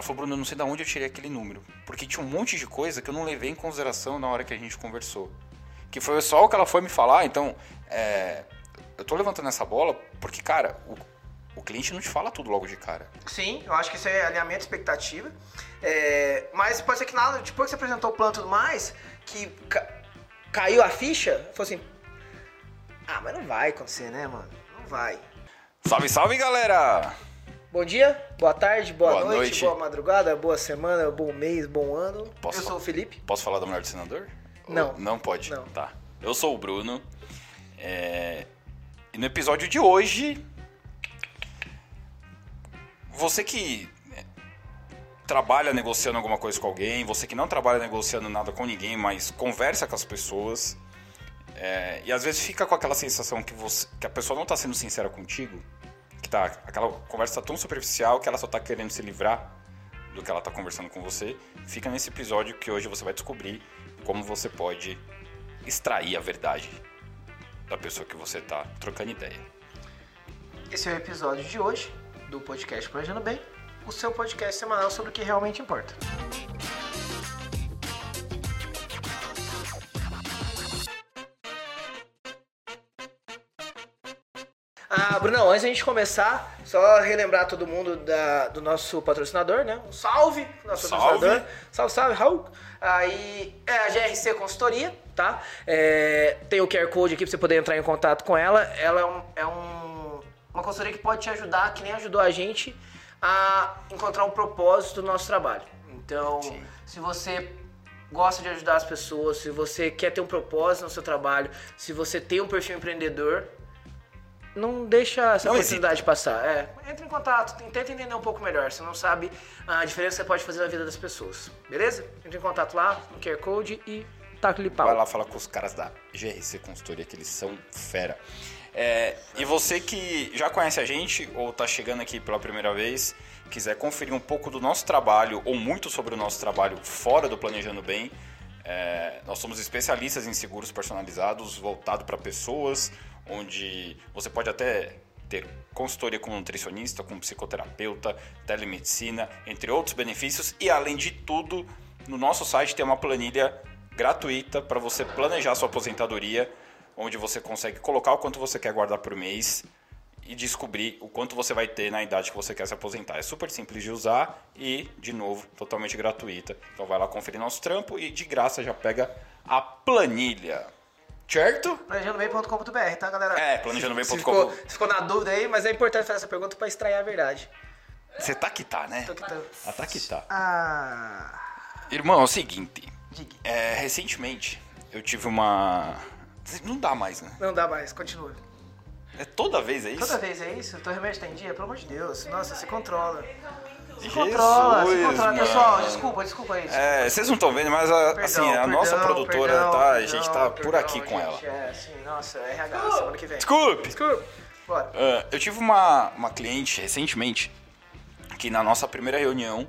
Ela falou, Bruno, eu não sei de onde eu tirei aquele número. Porque tinha um monte de coisa que eu não levei em consideração na hora que a gente conversou. Que foi só o que ela foi me falar, então. É, eu tô levantando essa bola porque, cara, o, o cliente não te fala tudo logo de cara. Sim, eu acho que isso é alinhamento expectativa. É, mas pode ser que nada, depois que você apresentou o plano e tudo mais, que ca- caiu a ficha, falou assim. Ah, mas não vai acontecer, né, mano? Não vai. Salve, salve, galera! Bom dia, boa tarde, boa, Boa noite, noite. boa madrugada, boa semana, bom mês, bom ano. Posso eu sou o Felipe. Posso falar da mulher do senador? Não. Ou- Não pode? Não. Tá. Eu sou o Bruno. é, E no episódio de hoje. Você que é, trabalha negociando alguma coisa com alguém, você que não trabalha negociando nada com ninguém, mas conversa com as pessoas. é, e às vezes fica com aquela sensação que, você, que a pessoa não está sendo sincera contigo, que tá, aquela conversa tá tão superficial que ela só está querendo se livrar do que ela está conversando com você, fica nesse episódio que hoje você vai descobrir como você pode extrair a verdade da pessoa que você está trocando ideia. Esse é o episódio de hoje do podcast Planejando Bem, o seu podcast semanal sobre o que realmente importa. Brunão, antes da gente começar, só relembrar todo mundo da- do nosso patrocinador, né? Um salve, nosso Salve. patrocinador. Salve, salve, Raul. Aí é a GRC Consultoria, tá? É, tem o QR Code aqui pra você poder entrar em contato com ela. Ela é, um- é um- uma consultoria que pode te ajudar, que nem ajudou a gente, a encontrar um propósito do nosso trabalho. Então, Sim. se você gosta de ajudar as pessoas, se você quer ter um propósito no seu trabalho, se você tem um perfil empreendedor, não deixa essa Não oportunidade passar. É, entre em contato, tenta entender um pouco melhor. Você não sabe a diferença que você pode fazer na vida das pessoas. Beleza? Entre em contato lá no QR Code e taca-lhe pau. Vai lá falar com os caras da GRC Consultoria, que eles são fera. É, e você que já conhece a gente ou está chegando aqui pela primeira vez, quiser conferir um pouco do nosso trabalho ou muito sobre o nosso trabalho fora do Planejando Bem, é, nós somos especialistas em seguros personalizados voltado para pessoas, onde você pode até ter consultoria com nutricionista, com psicoterapeuta, telemedicina, entre outros benefícios. E além de tudo, no nosso site tem uma planilha gratuita para você planejar sua aposentadoria, onde você consegue colocar o quanto você quer guardar por mês e descobrir o quanto você vai ter na idade que você quer se aposentar. É super simples de usar e, de novo, totalmente gratuita. Então vai lá conferir nosso trampo e de graça já pega a planilha. Certo? Planejandobem.com.br, tá, galera? É, planejandobem.com. Se ficou, se ficou na dúvida aí, mas é importante fazer essa pergunta pra extrair a verdade. Você tá que tá, né? Tô que tá. Ah, tá que tá. Ah. Irmão, é o seguinte. É, recentemente eu tive uma. Não dá mais, né? Não dá mais, continua. É toda vez, é isso? Toda vez é isso? Teu remédio tá em dia? Pelo amor de Deus. Nossa, se controla. Se Jesus, controla, se controla. mano. Pessoal, desculpa, desculpa aí. desculpa. É, vocês não estão vendo, mas a, Perdão, assim, a perdão, nossa produtora perdão, tá. a gente tá por aqui com ela. É, sim, nossa, RH, semana que vem. Desculpe! Desculpa. Bora. Ah, eu tive uma, uma cliente recentemente que na nossa primeira reunião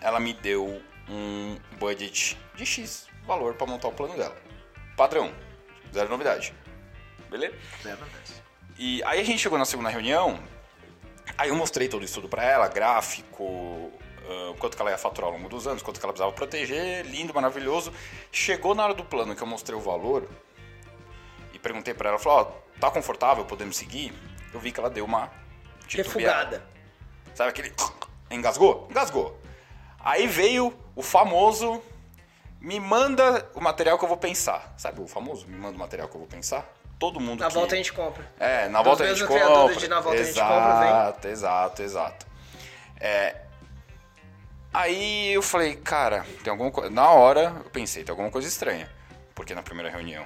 ela me deu um budget de X valor para montar o plano dela. Padrão, zero novidade. Beleza? E aí a gente chegou na segunda reunião, aí eu mostrei todo o estudo para ela, gráfico, ah, quanto que ela ia faturar ao longo dos anos, quanto que ela precisava proteger, lindo, maravilhoso. Chegou na hora do plano que eu mostrei o valor e perguntei para ela, falou, ó, tá confortável, podemos seguir? Eu vi que ela deu uma. Refugada. Sabe aquele engasgou? Engasgou. Aí veio o famoso me manda o material que eu vou pensar. Sabe o famoso me manda o material que eu vou pensar? Todo mundo Na que... volta a gente compra. É, na Dos volta a gente compra. de Na Volta a Gente exato, Compra, Exato, exato, exato. É, aí eu falei, cara, tem alguma coisa. Na hora eu pensei, tem alguma coisa estranha. Porque na primeira reunião,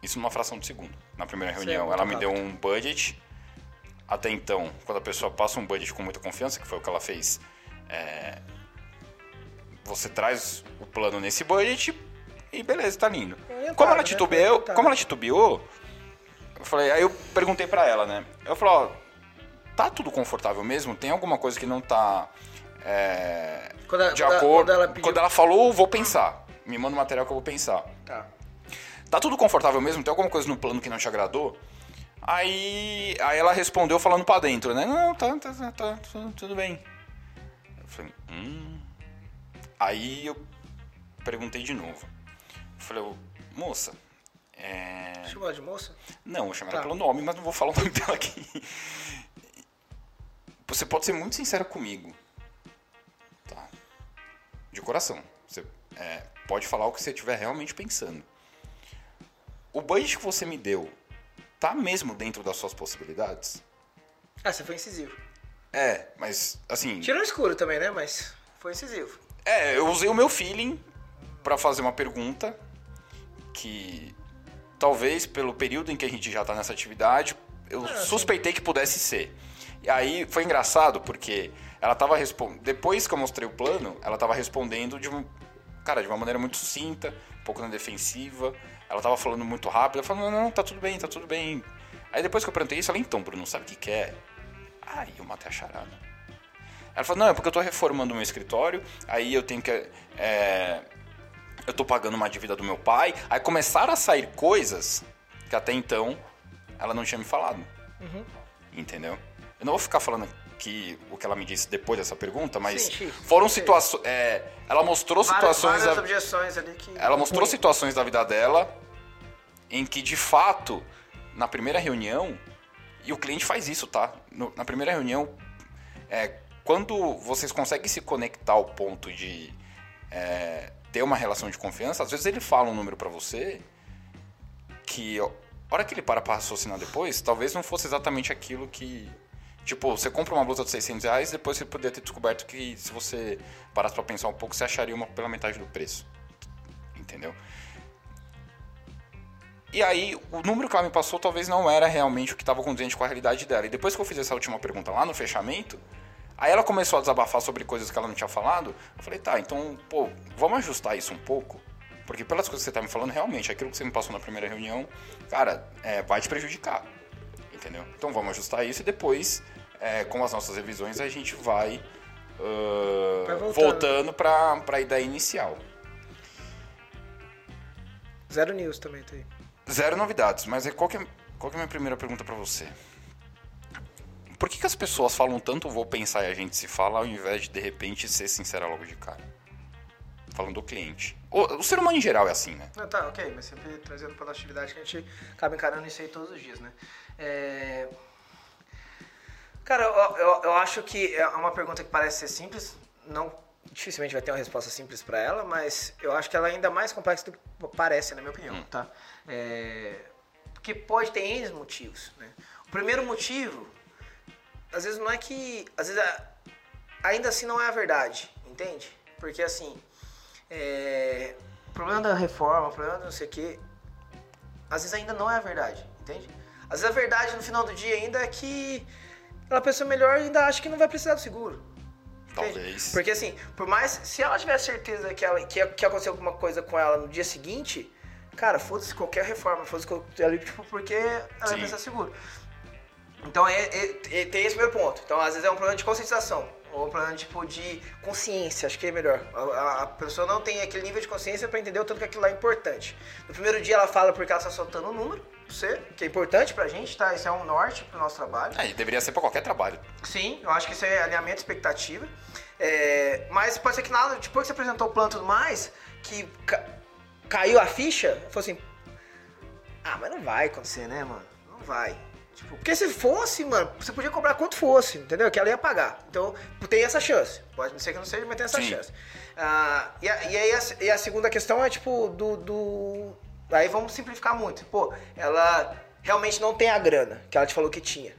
isso numa fração de segundo. Na primeira é reunião, muito ela me deu rápido. um budget. Até então, quando a pessoa passa um budget com muita confiança, que foi o que ela fez, é, você traz o plano nesse budget e beleza, tá lindo. Orientado, Como ela né? titubeou, como ela titubeou, eu falei, aí eu perguntei pra ela, né? Eu falei, ó, tá tudo confortável mesmo? Tem alguma coisa que não tá é, Quando a- de quando acordo? quando ela pediu- falou, vou pensar. Me manda o material que eu vou pensar. Tá. Tá tudo confortável mesmo? Tem alguma coisa no plano que não te agradou? Aí, aí ela respondeu falando pra dentro, né? Não, tá, tá, tá, tá, tudo- tudo bem. Eu falei, hum. Aí eu perguntei de novo. Eu falei, moça, é... Ela de moça? Não, vou chamar Tá. ela pelo nome, mas não vou falar o nome dela aqui. Você pode ser muito sincera comigo. Tá? De coração. Você é, pode falar o que você estiver realmente pensando. O budget que você me deu tá mesmo dentro das suas possibilidades? Ah, você foi incisivo. É, mas assim. Tirou escuro também, né? Mas foi incisivo. É, eu usei o meu feeling pra fazer uma pergunta que talvez pelo período em que a gente já tá nessa atividade, eu sim. suspeitei que pudesse ser. E aí foi engraçado porque ela tava respondendo, depois que eu mostrei o plano, ela tava respondendo de um, cara, de uma maneira muito sucinta, um pouco na defensiva. Ela tava falando muito rápido, ela falou: "Não, não, tá tudo bem, tá tudo bem". Aí depois que eu perguntei isso, ela então, Bruno, sabe o que que é? Aí eu matei a charada. Ela falou, não, é porque eu tô reformando o meu escritório, aí eu tenho que. é, eu tô pagando uma dívida do meu pai. Aí começaram a sair coisas que até então ela não tinha me falado. Entendeu? Eu não vou ficar falando aqui o que ela me disse depois dessa pergunta, mas Sim, Chico. foram situações. ela mostrou Várias, situações. várias da- objeções ali que. ela mostrou situações da vida dela em que, de fato, na primeira reunião, e o cliente faz isso, tá? No- na primeira reunião, é, quando vocês conseguem se conectar ao ponto de é, ter uma relação de confiança, às vezes ele fala um número pra você que, a hora que ele para pra raciocinar depois, talvez não fosse exatamente aquilo que. Tipo, você compra uma blusa de 600 reais, depois você poderia ter descoberto que, se você parasse pra pensar um pouco, você acharia uma pela metade do preço entendeu? E aí, o número que ela me passou talvez não era realmente o que estava condizente com a realidade dela. E depois que eu fiz essa última pergunta lá no fechamento, aí ela começou a desabafar sobre coisas que ela não tinha falado. Eu falei, tá, então, pô, vamos ajustar isso um pouco. Porque pelas coisas que você tá me falando, realmente, aquilo que você me passou na primeira reunião, cara, é, vai te prejudicar. Entendeu? Então vamos ajustar isso e depois, é, com as nossas revisões, a gente vai, Vai voltando. para a ideia inicial. Zero news também tá aí. Zero novidades, mas é- qual que é, qual que é a minha primeira pergunta pra você? Por que, que as pessoas falam tanto vou pensar e a gente se fala ao invés de de repente ser sincera logo de cara? Falando do cliente. O, o ser humano em geral é assim, né? Não, tá, ok, mas sempre trazendo para nossa atividade que a gente acaba encarando isso aí todos os dias, né? É... Cara, eu, eu, eu acho que é uma pergunta que parece ser simples, não dificilmente vai ter uma resposta simples para ela, mas eu acho que ela é ainda mais complexa do que parece, na minha opinião, tá? É... Porque pode ter N motivos, né? O primeiro motivo, às vezes não é que... Às vezes a- ainda assim não é a verdade, entende? Porque assim, é, o problema da reforma, o problema do não sei o quê, às vezes ainda não é a verdade, entende? Às vezes a verdade no final do dia ainda é que aquela pessoa melhor ainda acha que não vai precisar do seguro. entende? Talvez. Porque assim, por mais, se ela tiver certeza que, ela, que, que aconteceu alguma coisa com ela no dia seguinte, cara, foda-se qualquer reforma, foda-se qualquer, tipo, porque ela vai Sim. precisar de seguro. Então é, é- é- tem esse meu ponto. Então às vezes é um problema de conscientização. Ou um problema tipo de consciência, acho que é melhor. A, a- pessoa não tem aquele nível de consciência pra entender o tanto que aquilo lá é importante. No primeiro dia ela fala porque ela está soltando um número, você, que é importante pra gente, tá? Isso é um norte pro nosso trabalho. É, e deveria ser pra qualquer trabalho. Sim, eu acho que isso é alinhamento expectativa. É, mas pode ser que nada, depois que você apresentou o plano e tudo mais, que ca- caiu a ficha, falou assim: Ah, mas não vai acontecer, né, mano? Não vai. Tipo, porque se fosse, mano, você podia cobrar quanto fosse, entendeu? Que ela ia pagar. Então, tem essa chance. Pode ser que não seja, mas tem essa Sim. chance. Ah, e, a, e aí a, e a segunda questão é, tipo, do, do. Aí vamos simplificar muito. Pô, ela realmente não tem a grana que ela te falou que tinha.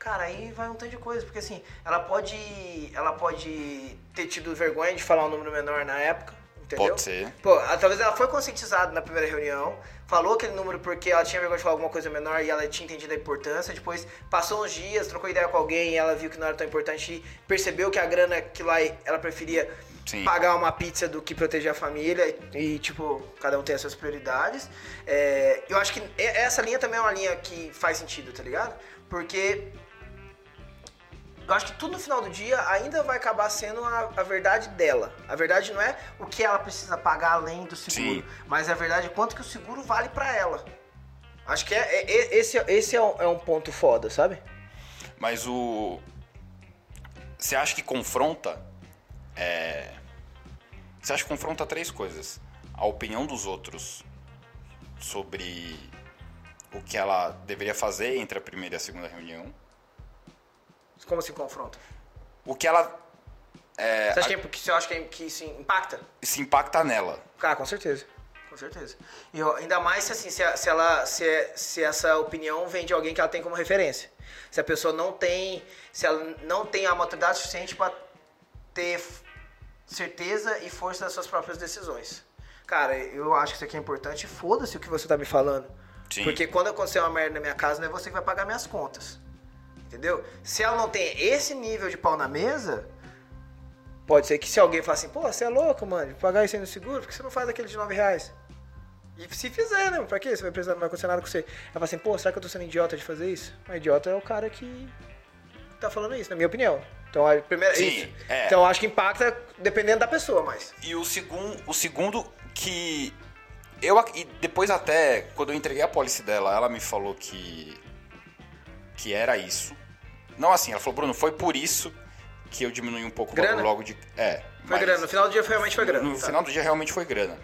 Cara, aí vai um tanto de coisa, porque assim, ela pode. Ela pode ter tido vergonha de falar um número menor na época, entendeu? Pode ser. Pô, talvez ela foi conscientizada na primeira reunião, falou aquele número porque ela tinha vergonha de falar alguma coisa menor e ela tinha entendido a importância. Depois passou uns dias, trocou ideia com alguém e ela viu que não era tão importante e percebeu que a grana que lá ela preferia Sim. pagar uma pizza do que proteger a família e, tipo, cada um tem as suas prioridades. É, eu acho que essa linha também é uma linha que faz sentido, tá ligado? Porque eu acho que tudo no final do dia ainda vai acabar sendo a, a verdade dela. A verdade não é o que ela precisa pagar além do seguro, Sim. mas a verdade é quanto que o seguro vale pra ela. Acho que é, é- é- esse, esse é, um, é um ponto foda, sabe? Mas o. Você acha que confronta Você acha que confronta três coisas: a opinião dos outros sobre o que ela deveria fazer entre a primeira e a segunda reunião, Como se confronta? o que ela é, Você acha que, que você acha que, que isso impacta? se impacta nela. Ah, com certeza. Com certeza. E ainda mais se, assim, se, a- se ela, se, se essa opinião vem de alguém que ela tem como referência. Se a pessoa não tem, se ela não tem a maturidade suficiente para ter certeza e força das suas próprias decisões. Cara, eu acho que isso aqui é importante. Foda-se o que você tá me falando. Sim. Porque quando acontecer uma merda na minha casa, não é você que vai pagar minhas contas. Entendeu? Se ela não tem esse nível de pau na mesa, pode ser que se alguém falar assim, pô, você é louco, mano, de pagar isso aí no seguro, por que você não faz aquele de 9 reais? E se fizer, né? Pra quê? Você vai precisar, não vai acontecer nada com você. Ela fala assim, pô, será que eu tô sendo idiota de fazer isso? Mas idiota é o cara que tá falando isso, na minha opinião. Então, a primeira, Sim, é. então eu acho que impacta dependendo da pessoa, mas. E o, segun, o segundo que. Eu, e depois até, quando eu entreguei a policy dela, ela me falou que. Que era isso. Não assim, ela falou, Bruno, foi por isso que eu diminui um pouco o Grana? logo de. É. Foi grana. No final do dia foi- realmente foi grana. No Tá. final do dia realmente foi grana.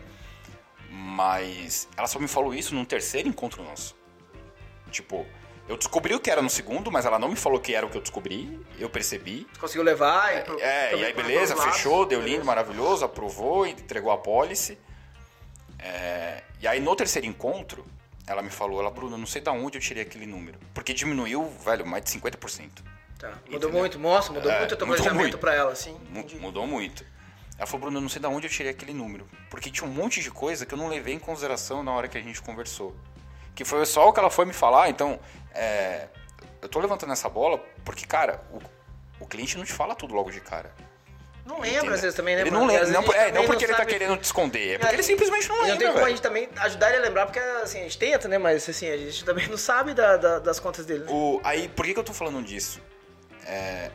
Mas ela só me falou isso num terceiro encontro nosso. Tipo, eu descobri o que era no segundo, mas ela não me falou que era o que eu descobri. Eu percebi. Conseguiu levar e. pro- É, e aí beleza, lados. fechou, deu lindo, Beleza. maravilhoso, aprovou, entregou a pólice. É, e aí no terceiro encontro, ela me falou, ela, Bruno, não sei de onde eu tirei aquele número. Porque diminuiu, velho, mais de 50%. Tá. Mudou Entendeu? muito, nossa, mudou É, muito o teu mudou planejamento muito. pra ela, assim. Entendi. Mudou muito. Ela falou, Bruno, eu não sei de onde eu tirei aquele número. Porque tinha um monte de coisa que eu não levei em consideração na hora que a gente conversou. Que foi só o que ela foi me falar, então. é, eu tô levantando essa bola porque, cara, o, o cliente não te fala tudo logo de cara. Não lembra, Entendeu? às vezes, também, né? Ele mano? não lembra, não, é, não porque ele tá querendo te esconder, é porque ele simplesmente não E não lembra, tem como a gente também ajudar ele a lembrar, porque assim, a gente tenta, né? Mas assim, a gente também não sabe da- da- das contas dele. né? O, aí, por que, que eu tô falando disso? É,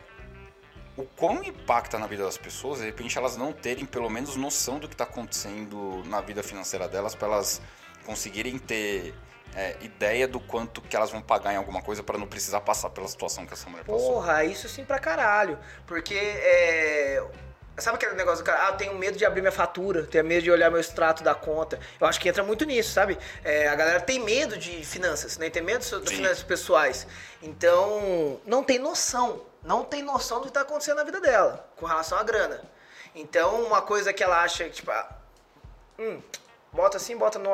o quão impacta na vida das pessoas, de repente elas não terem pelo menos noção do que tá acontecendo na vida financeira delas, para elas conseguirem ter é, ideia do quanto que elas vão pagar em alguma coisa para não precisar passar pela situação que essa mulher passou. Porra, isso sim pra caralho. Porque é. Sabe aquele negócio do cara, ah, eu tenho medo de abrir minha fatura, tenho medo de olhar meu extrato da conta. Eu acho que entra muito nisso, sabe? É, a galera tem medo de finanças, né? Tem medo de Sim. finanças pessoais. Então, não tem noção. Não tem noção do que tá acontecendo na vida dela com relação à grana. Então, uma coisa que ela acha, tipo, ah, hum, bota assim, bota no.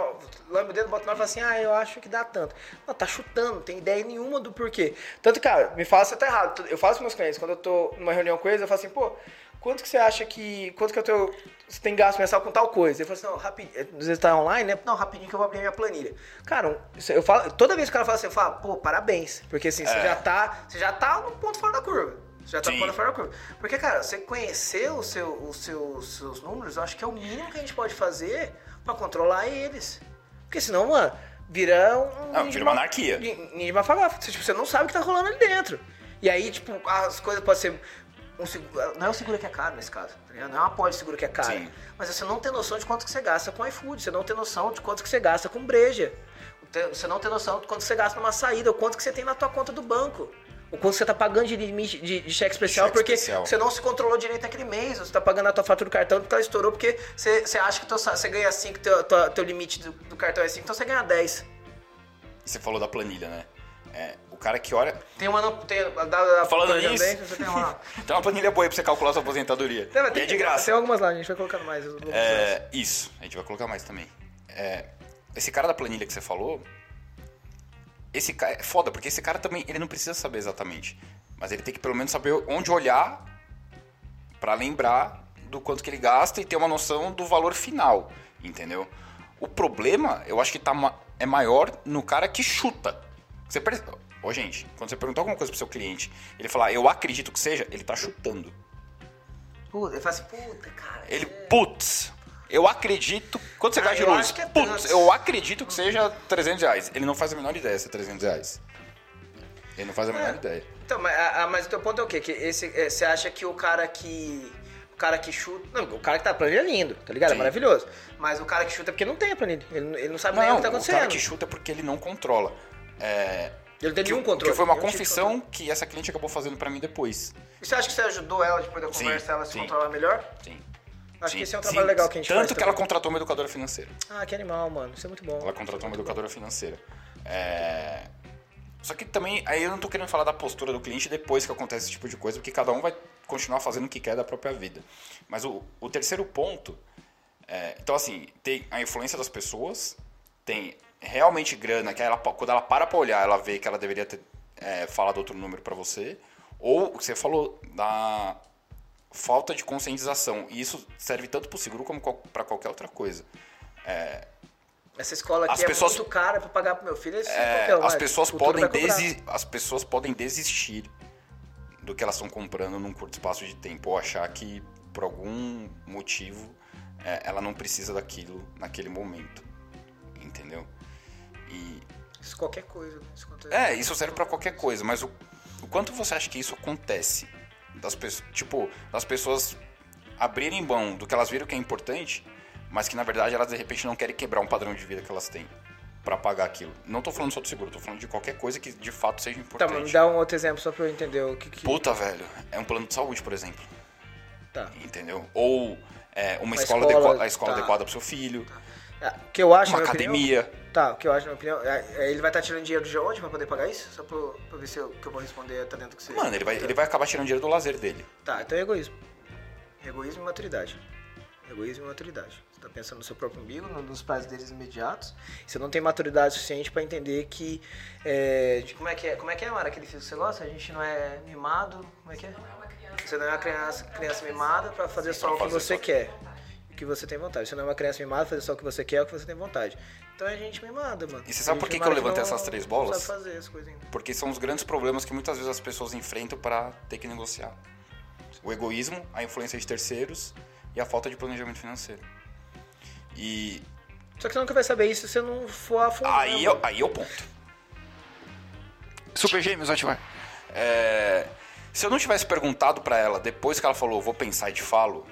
Lambe o dedo, bota no e fala assim, ah, eu acho que dá tanto. Não, tá chutando, não tem ideia nenhuma do porquê. Tanto, cara, me fala se eu tá errado. Eu faço com meus clientes, quando eu tô numa reunião com eles, eu falo assim, pô, quanto que você acha que. Quanto que eu tenho. Você tem gasto mensal com tal coisa? Ele fala assim, não, rapidinho. Às vezes tá online, né? Não, rapidinho que eu vou abrir minha planilha. Cara, eu falo, toda vez que o cara fala assim, eu falo, pô, parabéns. Porque assim, você É. já tá. Você já tá no ponto fora da curva. Já tá fora da curva. Porque, cara, você conhecer o seu, os seus, números, eu acho que é o mínimo que a gente pode fazer pra controlar eles. Porque senão, mano, vira um. Ninja vira uma ma- anarquia. ni- Ninja mafagafa. Você, tipo, você não sabe o que tá rolando ali dentro. E aí, tipo, as coisas podem ser. Um seguro, não é o seguro que é caro nesse caso, tá ligado? Não é uma de seguro que é caro. Sim. Mas você não tem noção de quanto que você gasta com iFood, você não tem noção de quanto que você gasta com breja. Você não tem noção de quanto você gasta numa saída, ou quanto que você tem na tua conta do banco. O quanto você tá pagando de limite de, de cheque especial, Cheque porque especial. você não se controlou direito naquele mês. Você tá pagando a tua fatura do cartão porque ela estourou, porque você, você acha que teu, você ganha 5, teu, teu, teu limite do, do cartão é 5, então você ganha 10. E você falou da planilha, né? É, o cara que olha. Tem uma tem, da, da, Falando nisso, tem uma. tem uma planilha boa aí pra você calcular sua aposentadoria. Tem, E é de graça. Tem algumas lá, a gente vai colocando mais. É, isso, a gente vai colocar mais também. É, esse cara da planilha que você falou, esse cara é foda, porque esse cara também, ele não precisa saber exatamente, mas ele tem que pelo menos saber onde olhar pra lembrar do quanto que ele gasta e ter uma noção do valor final, entendeu? O problema, eu acho que tá ma- é maior no cara que chuta. Você perce- Ô, gente, quando você perguntar alguma coisa pro seu cliente, ele falar, eu acredito que seja, ele tá chutando. Puta, ele fala assim, puta, cara. Ele, é- putz, eu acredito. Quanto você Ah, gasta de eu luz? é putz, eu acredito que seja 300 reais. Ele não faz a menor ideia se é 300 reais. Ele não faz a menor É. ideia. Então, mas, a- a- mas o teu ponto é o quê? Que esse, é, você acha que o cara que. O cara que chuta. Não, o cara que tá planilha é lindo, tá ligado? É Sim. maravilhoso. Mas o cara que chuta é porque não tem a planilha. Ele, não- ele não sabe nem o Não, que tá o acontecendo. cara que chuta é porque ele não controla. É, Ele não tem que, nenhum controle. que foi uma tipo de confissão que essa cliente acabou fazendo pra mim depois. E você acha que você ajudou ela depois da Sim, conversa ela se sim. controlar melhor? Sim. Acho que esse é um sim. trabalho legal que a gente Tanto faz que ela também. contratou uma educadora financeira. Ah, que animal, mano. Isso é muito bom. Ela contratou uma educadora financeira. É... Só que também, aí eu não tô querendo falar da postura do cliente depois que acontece esse tipo de coisa, porque cada um vai continuar fazendo o que quer da própria vida. Mas o, o terceiro ponto, é, então assim, tem a influência das pessoas, tem realmente grana, que ela, quando ela para pra olhar, ela vê que ela deveria ter é, falado outro número pra você, ou o que você falou da falta de conscientização. E isso serve tanto pro seguro como para qualquer outra coisa. Essa escola aqui As é pessoas- muito cara pra pagar pro meu filho. Esse É, qualquer um, as mas pessoas o podem desi as pessoas podem desistir do que elas estão comprando num curto espaço de tempo ou achar que por algum motivo é, ela não precisa daquilo naquele momento entendeu e Isso qualquer coisa, né? Isso é isso serve pra qualquer coisa mas o, o quanto você acha que isso acontece das pessoas tipo das pessoas abrirem mão do que elas viram que é importante mas que na verdade elas de repente não querem quebrar um padrão de vida que elas têm pra pagar aquilo. Não tô falando só do seguro, tô falando de qualquer coisa que de fato seja Tá, importante. mas me dá um outro exemplo só pra eu entender o que que... Puta, velho, é um plano de saúde, por exemplo. Tá. Entendeu? Ou é, uma, Uma escola, escola, adequa- a escola tá. adequada pro seu filho, O que eu acho, uma minha opinião- academia. Tá, o que eu acho, na minha opinião, é, é, ele vai estar tirando dinheiro de onde pra poder pagar isso? Só pra, pra ver se o que eu vou responder tá dentro do que você... Mano, ele vai, ele vai acabar tirando dinheiro do lazer dele. Tá, então é egoísmo. Egoísmo e maturidade. Egoísmo e maturidade. Você tá pensando no seu próprio umbigo, no- nos prazeres imediatos. Você não tem maturidade suficiente pra entender que... é, de- como é que é, como é que é, Mara, aquele filme que você gosta? A gente não é mimado, como é que é? Você não é uma criança, criança mimada pra fazer só o que você quer. Que você tem vontade. Você não é uma criança mimada fazer só o que você quer, o que você tem vontade. Então é gente mimada, mano. E você sabe por que que eu levantei não- essas três não bolas? sabe fazer as coisas ainda. Porque são os grandes problemas que muitas vezes as pessoas enfrentam para ter que negociar. O egoísmo, a influência de terceiros e a falta de planejamento financeiro. E Só que você nunca vai saber isso se você não for a fundo. Aí, né, eu, aí é o ponto. Super Gêmeos, ativar. É, se eu não tivesse perguntado pra ela depois que ela falou, vou pensar e te falo,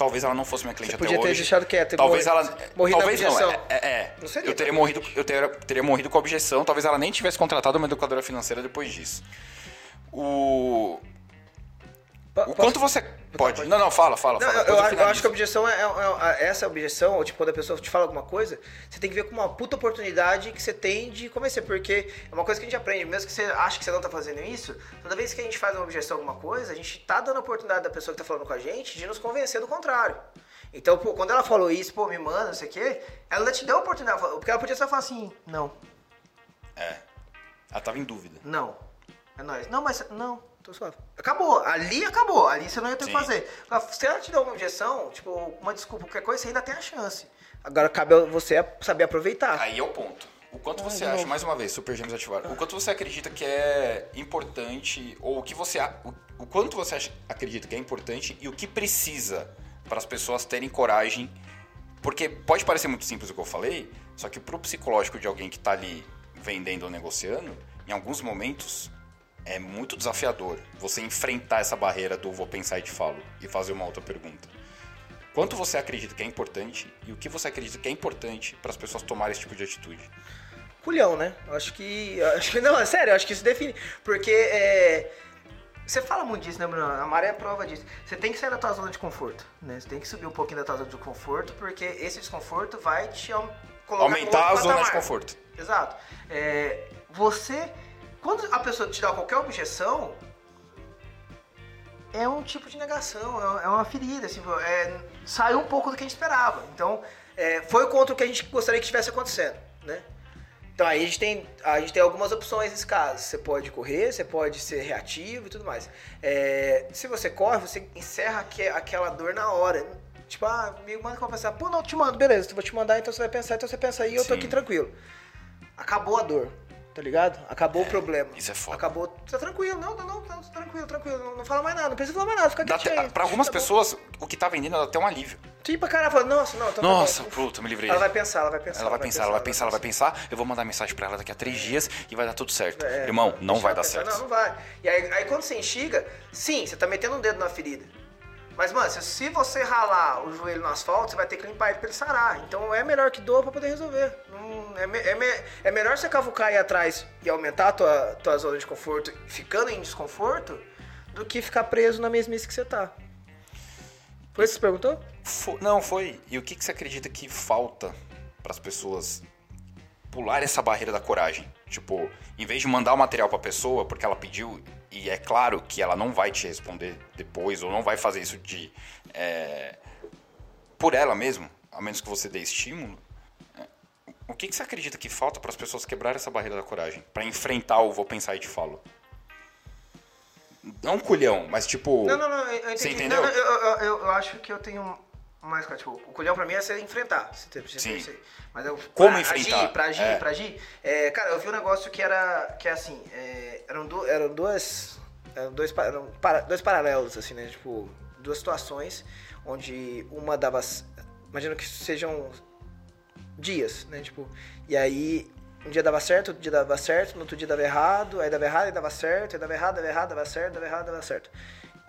talvez ela não fosse minha cliente Você até podia ter hoje. deixado quieto, ter Talvez morri- ela, morrido talvez não. É, é, é. Não seria eu teria morrido, eu teria, teria morrido com a objeção. Talvez ela nem tivesse contratado uma educadora financeira depois disso. O, o quanto você pode? Não, não, fala, fala. Não, fala eu, eu acho- que a objeção é, é- é- essa objeção, ou tipo, quando a pessoa te fala alguma coisa, você tem que ver como uma puta oportunidade que você tem de convencer, porque é uma coisa que a gente aprende, mesmo que você ache que você não tá fazendo isso, toda vez que a gente faz uma objeção a alguma coisa, a gente tá dando a oportunidade da pessoa que tá falando com a gente de nos convencer do contrário. Então, pô, quando ela falou isso, pô, me manda, não sei o quê, ela te deu a oportunidade, porque ela podia só falar assim, não, É. Ela tava em dúvida. não, é nóis. Não, mas, não, tô suave. Acabou, ali acabou, ali você não ia ter o que fazer. Se ela te der uma objeção, tipo, uma desculpa, qualquer coisa, você ainda tem a chance. Agora cabe a você saber aproveitar. Aí é o ponto. O quanto você acha, mais uma vez, Super Gêmeos ativar, o quanto você acredita que é importante, ou o que você. a- O, o quanto você acha- acredita que é importante e o que precisa para as pessoas terem coragem. Porque pode parecer muito simples o que eu falei, só que pro psicológico de alguém que tá ali vendendo ou negociando, em alguns momentos é muito desafiador você enfrentar essa barreira do vou pensar e te falo e fazer uma outra pergunta. Quanto você acredita que é importante e o que você acredita que é importante para as pessoas tomarem esse tipo de atitude? Culhão, né? Acho que. Acho que não, é sério, acho que isso define. Porque é. Você fala muito disso, né, Bruno? A Mara é a prova disso. Você tem que sair da tua zona de conforto, né? Você tem que subir um pouquinho da tua zona de conforto, porque esse desconforto vai te colocar Aumentar a zona de conforto. Exato. É, você, quando a pessoa te dá qualquer objeção, é um tipo de negação, é é uma ferida, assim, é, saiu um pouco do que a gente esperava. Então, é, foi contra o que a gente gostaria que estivesse acontecendo, né? Então aí a gente tem, a gente tem algumas opções nesse caso. Você pode correr, você pode ser reativo e tudo mais. É, se você corre, você encerra aque- aquela dor na hora. Tipo, ah, me manda que eu vou pensar. Pô, não, te mando, beleza, eu vou te mandar, então você vai pensar, então você pensa aí, eu tô Sim. aqui tranquilo. Acabou a dor, tá ligado? Acabou o problema. isso é foda. Acabou, tá tranquilo, não, não, não, não, tranquilo, tranquilo, não, não fala mais nada, não precisa falar mais nada, fica Dá quietinho até- aí. Pra algumas Tá bom. pessoas, o que tá vendendo dá até um alívio. Sim, pra caralho, fala, nossa, não, então tá Nossa, bom. puta, me livrei. Ela vai pensar, ela vai pensar. Ela vai pensar, ela vai pensar, ela vai pensar. Eu vou mandar mensagem pra ela daqui a três dias e vai dar tudo certo. É, Irmão, não vai dar pensar, certo. Não, não vai. E aí, aí quando você enxiga, sim, você tá metendo um dedo na ferida. Mas, mano, se, você ralar o joelho no asfalto, você vai ter que limpar ele pra ele sarar. Então é melhor que doa pra poder resolver. Não- é, me- é, me- é melhor você cavucar aí atrás e aumentar a tua, tua zona de conforto, ficando em desconforto, do que ficar preso na mesmice que você tá. Foi isso que você perguntou? Fo- não, foi. E o que, que você acredita que falta para as pessoas pular essa barreira da coragem? Tipo, em vez de mandar o material pra pessoa porque ela pediu, e é claro que ela não vai te responder depois, ou não vai fazer isso de. é, por ela mesmo, a menos que você dê estímulo. é, O que, que você acredita que falta para as pessoas quebrar essa barreira da coragem? Pra enfrentar o vou pensar e te falo? Não um culhão, mas tipo. Não, não, não, eu. Você entendeu? Não, não, eu, eu, eu- acho que eu tenho mais. Tipo, o culhão pra mim é você enfrentar. Você Sim. você- Mas eu, Como pra enfrentar? Agir, pra agir, É. pra agir. é, cara, eu vi um negócio que era. Que é assim. é, eram, du- eram duas. Eram dois, eram para- dois paralelos, assim, né? Tipo, duas situações onde uma dava. Imagino que sejam dias, né? Tipo, e aí um dia dava certo, outro dia dava certo, no outro dia dava errado, aí dava errado e dava certo, aí dava errado, dava errado, dava certo, dava errado, dava certo.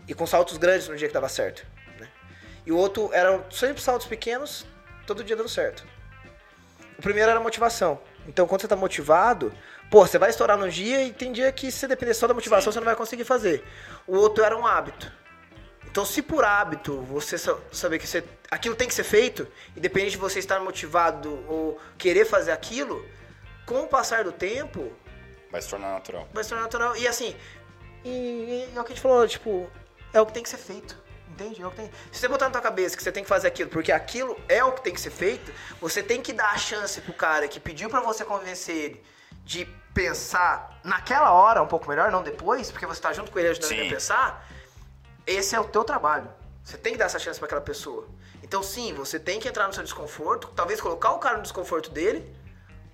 E com saltos grandes no dia que dava certo, né? E o outro eram sempre saltos pequenos, todo dia dando certo. O primeiro era motivação. Então, quando você tá motivado, pô, você vai estourar no dia e tem dia que se depender só da motivação, Sim. você não vai conseguir fazer. O outro era um hábito. Então, se por hábito você sa- saber que você, aquilo tem que ser feito, independente de você estar motivado ou querer fazer aquilo, com o passar do tempo, Vai se tornar natural. vai se tornar natural. E assim, e, e é o que a gente falou, tipo, é o que tem que ser feito. Entende? É o que tem... Se você botar na tua cabeça que você tem que fazer aquilo, porque aquilo é o que tem que ser feito, você tem que dar a chance pro cara que pediu pra você convencer ele de pensar naquela hora um pouco melhor, não depois, porque você tá junto com ele ajudando ele Sim. a pensar. Esse é o teu trabalho. Você tem que dar essa chance pra aquela pessoa. Então, sim, você tem que entrar no seu desconforto, talvez colocar o cara no desconforto dele,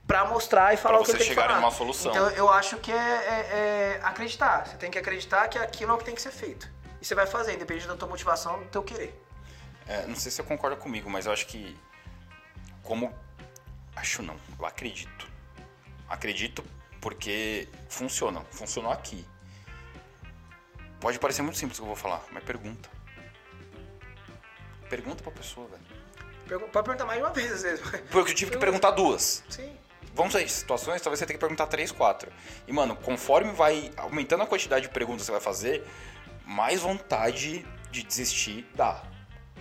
pra mostrar e falar Pra o que ele tem que falar. numa solução. Então, eu acho que é, é- é acreditar. Você tem que acreditar que aquilo é o que tem que ser feito. E você vai fazer, independente da tua motivação, do teu querer. É, não sei se você concorda comigo, mas eu acho que. Como. Acho não, eu acredito. Acredito porque funciona. Funcionou aqui. Pode parecer muito simples o que eu vou falar, mas pergunta. Pergunta pra pessoa, velho. Pergun- Pode perguntar mais de uma vez, às vezes. Porque eu tive que perguntar duas. Sim. Vamos aí, situações, talvez você tenha que perguntar três, quatro. E, mano, conforme vai aumentando a quantidade de perguntas que você vai fazer, mais vontade de desistir dá.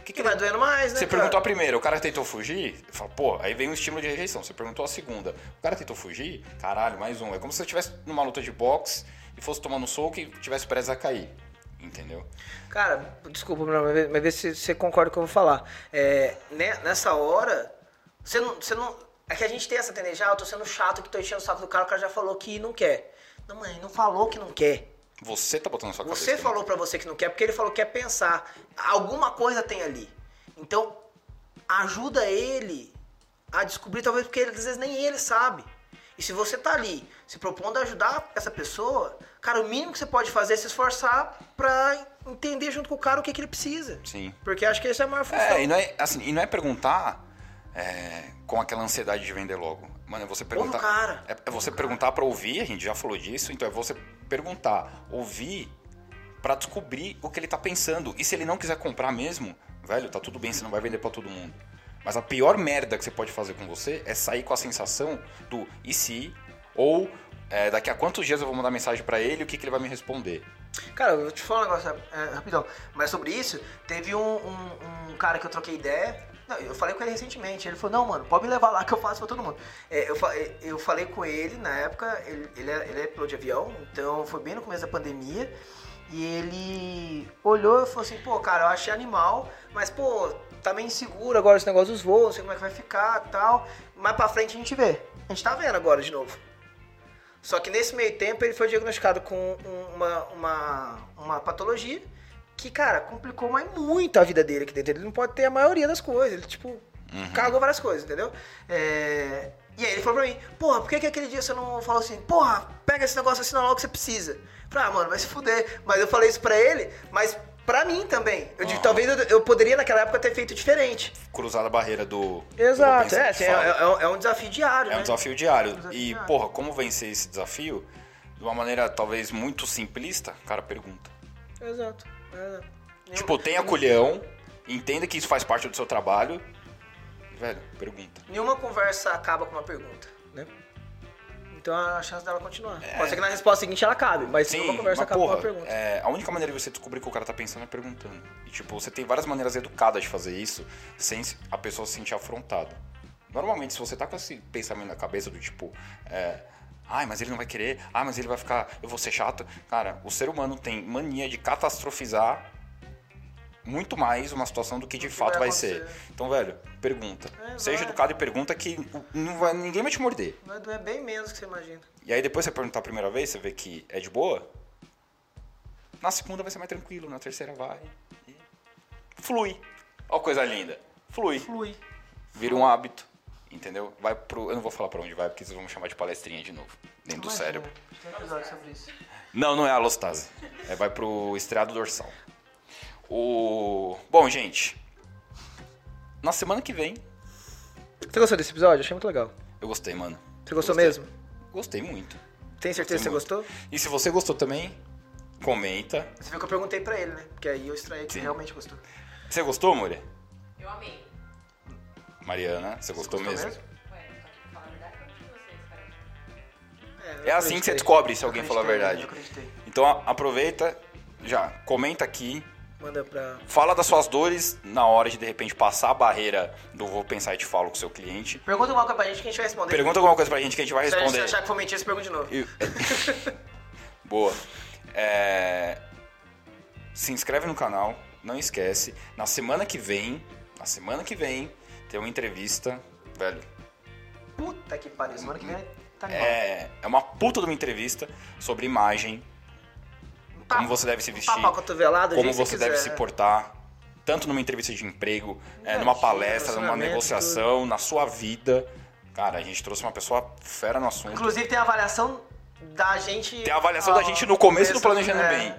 O que, Que vai doendo mais, né? Você cara? perguntou a primeira, o cara tentou fugir, fala, pô, aí vem um estímulo de rejeição. Você perguntou a segunda, o cara tentou fugir, caralho, mais um. É como se você estivesse numa luta de boxe e fosse tomando um soco e tivesse prestes a cair. Entendeu? Cara, desculpa, Bruno, mas vê- mas vê se você concorda com o que eu vou falar. É, né, nessa hora, você não, você não. É que a gente tem essa tendência, ah, eu tô sendo chato que tô enchendo o saco do cara, o cara já falou que não quer. Não, mãe, não falou que não quer. Você tá botando na sua cabeça. Você falou pra você que não quer porque ele falou que quer pensar. Alguma coisa tem ali. Então, ajuda ele a descobrir, talvez porque ele, às vezes nem ele sabe. E se você tá ali se propondo a ajudar essa pessoa, cara, o mínimo que você pode fazer é se esforçar pra entender junto com o cara o que, que ele precisa. Sim. Porque acho que essa é a maior função. É, e não é, assim, e não é perguntar é, com aquela ansiedade de vender logo. Mano, é você perguntar. cara. É, é você perguntar pra ouvir, a gente já falou disso, então é você perguntar, ouvir pra descobrir o que ele tá pensando. E se ele não quiser comprar mesmo, velho, tá tudo bem, você não vai vender pra todo mundo. Mas a pior merda que você pode fazer com você é sair com a sensação do e se, ou é, daqui a quantos dias eu vou mandar mensagem pra ele, o que, que ele vai me responder. Cara, eu vou te falar um negócio é, rapidão. Mas sobre isso, teve um, um, um cara que eu troquei ideia. Não, eu falei com ele recentemente. Ele falou, não, mano, pode me levar lá que eu faço pra todo mundo. É, eu, fa- eu falei com ele na época, ele, ele, é, ele é piloto de avião, então foi bem no começo da pandemia. E ele olhou e falou assim, pô, cara, eu achei animal, mas, pô, tá meio inseguro agora esse negócio dos voos, não sei como é que vai ficar tal. Mais pra frente a gente vê. A gente tá vendo agora de novo. Só que nesse meio tempo ele foi diagnosticado com um- uma, uma, uma patologia que, cara, complicou mais muito a vida dele aqui dentro. Ele não pode ter a maioria das coisas. Ele, tipo, cagou várias coisas, entendeu? É, E aí ele falou pra mim, porra, por que, que aquele dia você não falou assim, porra, pega esse negócio assim logo que você precisa? Eu falei, ah, mano, vai se fuder. Mas eu falei isso pra ele, mas pra mim também. Eu digo, Aham. talvez eu, eu poderia naquela época ter feito diferente. Cruzar a barreira do. do Exato, pensar é, assim, é, é- é um desafio diário, É um né? desafio diário. Um desafio e, diário. porra, como vencer esse desafio? De uma maneira talvez muito simplista, cara, pergunta. Exato, exato. Tipo, tenha culhão, entenda que isso faz parte do seu trabalho. Velho, pergunta. Nenhuma conversa acaba com uma pergunta, né? tem uma chance dela continuar. Pode ser que na resposta seguinte ela cabe, mas Sim, uma conversa acaba com porra, a pergunta. é, a única maneira de você descobrir que o cara tá pensando é perguntando. E tipo, você tem várias maneiras educadas de fazer isso sem se- a pessoa se sentir afrontada. Normalmente, se você tá com esse pensamento na cabeça do tipo, é, ai, mas ele não vai querer, ai, mas ele vai ficar, eu vou ser chato. Cara, o ser humano tem mania de catastrofizar muito mais uma situação do que de que fato vai vai, ser. Então, velho, pergunta. É, Seja vai. educado e pergunta que não vai, ninguém vai te morder. Vai doer bem menos do que você imagina. E aí depois você perguntar a primeira vez, você vê que é de boa. Na segunda vai ser mais tranquilo, na terceira vai. E flui. Ó coisa linda. Flui. Flui. Vira um hábito. Entendeu? Vai pro. Eu não vou falar pra onde vai, porque vocês vão me chamar de palestrinha de novo. Dentro do Imagina, cérebro. Tem um episódio sobre isso. Não, não é alostase. É, vai pro estriado dorsal. O. Bom, gente. Na semana que vem. Você gostou desse episódio? Achei muito legal. Eu gostei, mano. Você gostou Gostei. mesmo? Gostei muito. Tem certeza que você gostou? E se você gostou também, comenta. Você viu que eu perguntei pra ele, né? Porque aí eu extraí que Sim. realmente gostou. Você gostou, mulher? Eu amei. Mariana, você gostou, mesmo? Ué, só que falar a verdade pra vocês, cara. eu É assim que você descobre se alguém falou a verdade. Então aproveita, já comenta aqui, Manda pra. fala das suas dores na hora de de repente passar a barreira do vou pensar e te falo com o seu cliente. Pergunta alguma coisa pra gente que a gente vai responder. Pergunta alguma coisa pra gente que a gente vai Se a gente responder. achar que for mentira, você pergunta de novo. E- Boa. É, Se inscreve no canal, não esquece. Na semana que vem, na semana que vem, tem uma entrevista, velho. Puta que pariu. Semana que vem tá animal. É, é uma puta de uma entrevista sobre imagem, como Papo- você deve se vestir, como você deve se portar, tanto numa entrevista de emprego, é, numa palestra, numa negociação, na sua vida. Cara, a gente trouxe uma pessoa fera no assunto. Inclusive tem a avaliação da gente. Tem a avaliação ao da gente no começo do Planejando é, Bem.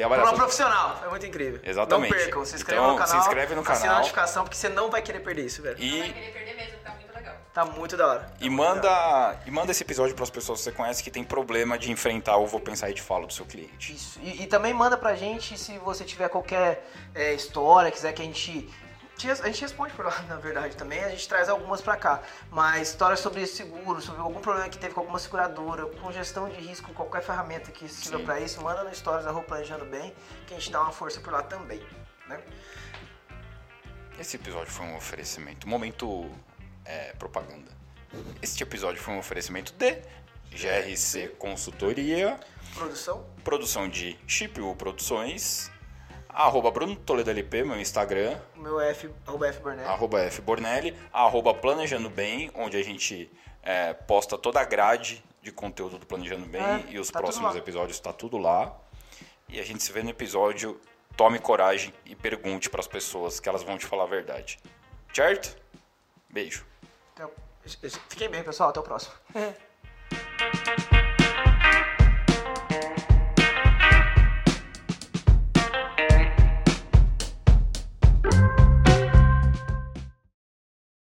Tem a avaliação. profissional. É muito incrível. Exatamente. Não percam. Se inscreva Então, no canal. se inscreve no assina a canal. notificação, porque você não vai querer perder isso, velho. Não vai E, querer perder mesmo, tá muito legal. Tá muito da hora. e, manda, e manda esse episódio para as pessoas que você conhece que tem problema de enfrentar o vou pensar e te falo do seu cliente. Isso. E, e também manda pra gente se você tiver qualquer é, história, quiser que a gente. A gente responde por lá, na verdade, também. A gente traz algumas pra cá. Mas histórias sobre seguro, sobre algum problema que teve com alguma seguradora, com gestão de risco, qualquer ferramenta que sirva pra isso, manda no Stories da Planejando Bem, que a gente dá uma força por lá também. Né? Esse episódio foi um oferecimento, momento é, propaganda. Este episódio foi um oferecimento de GRC Consultoria, Produção. produção de Chipio Produções, arroba Bruno Toledo LP, meu Instagram, meu F, arroba F Burnett. arroba F Bornelli, arroba Planejando Bem, onde a gente é, posta toda a grade de conteúdo do Planejando Bem É, e os tá próximos episódios está tudo lá. E a gente se vê no episódio. Tome coragem e pergunte para as pessoas que elas vão te falar a verdade. Certo? Beijo. Então, fiquem bem, pessoal. Até o próximo.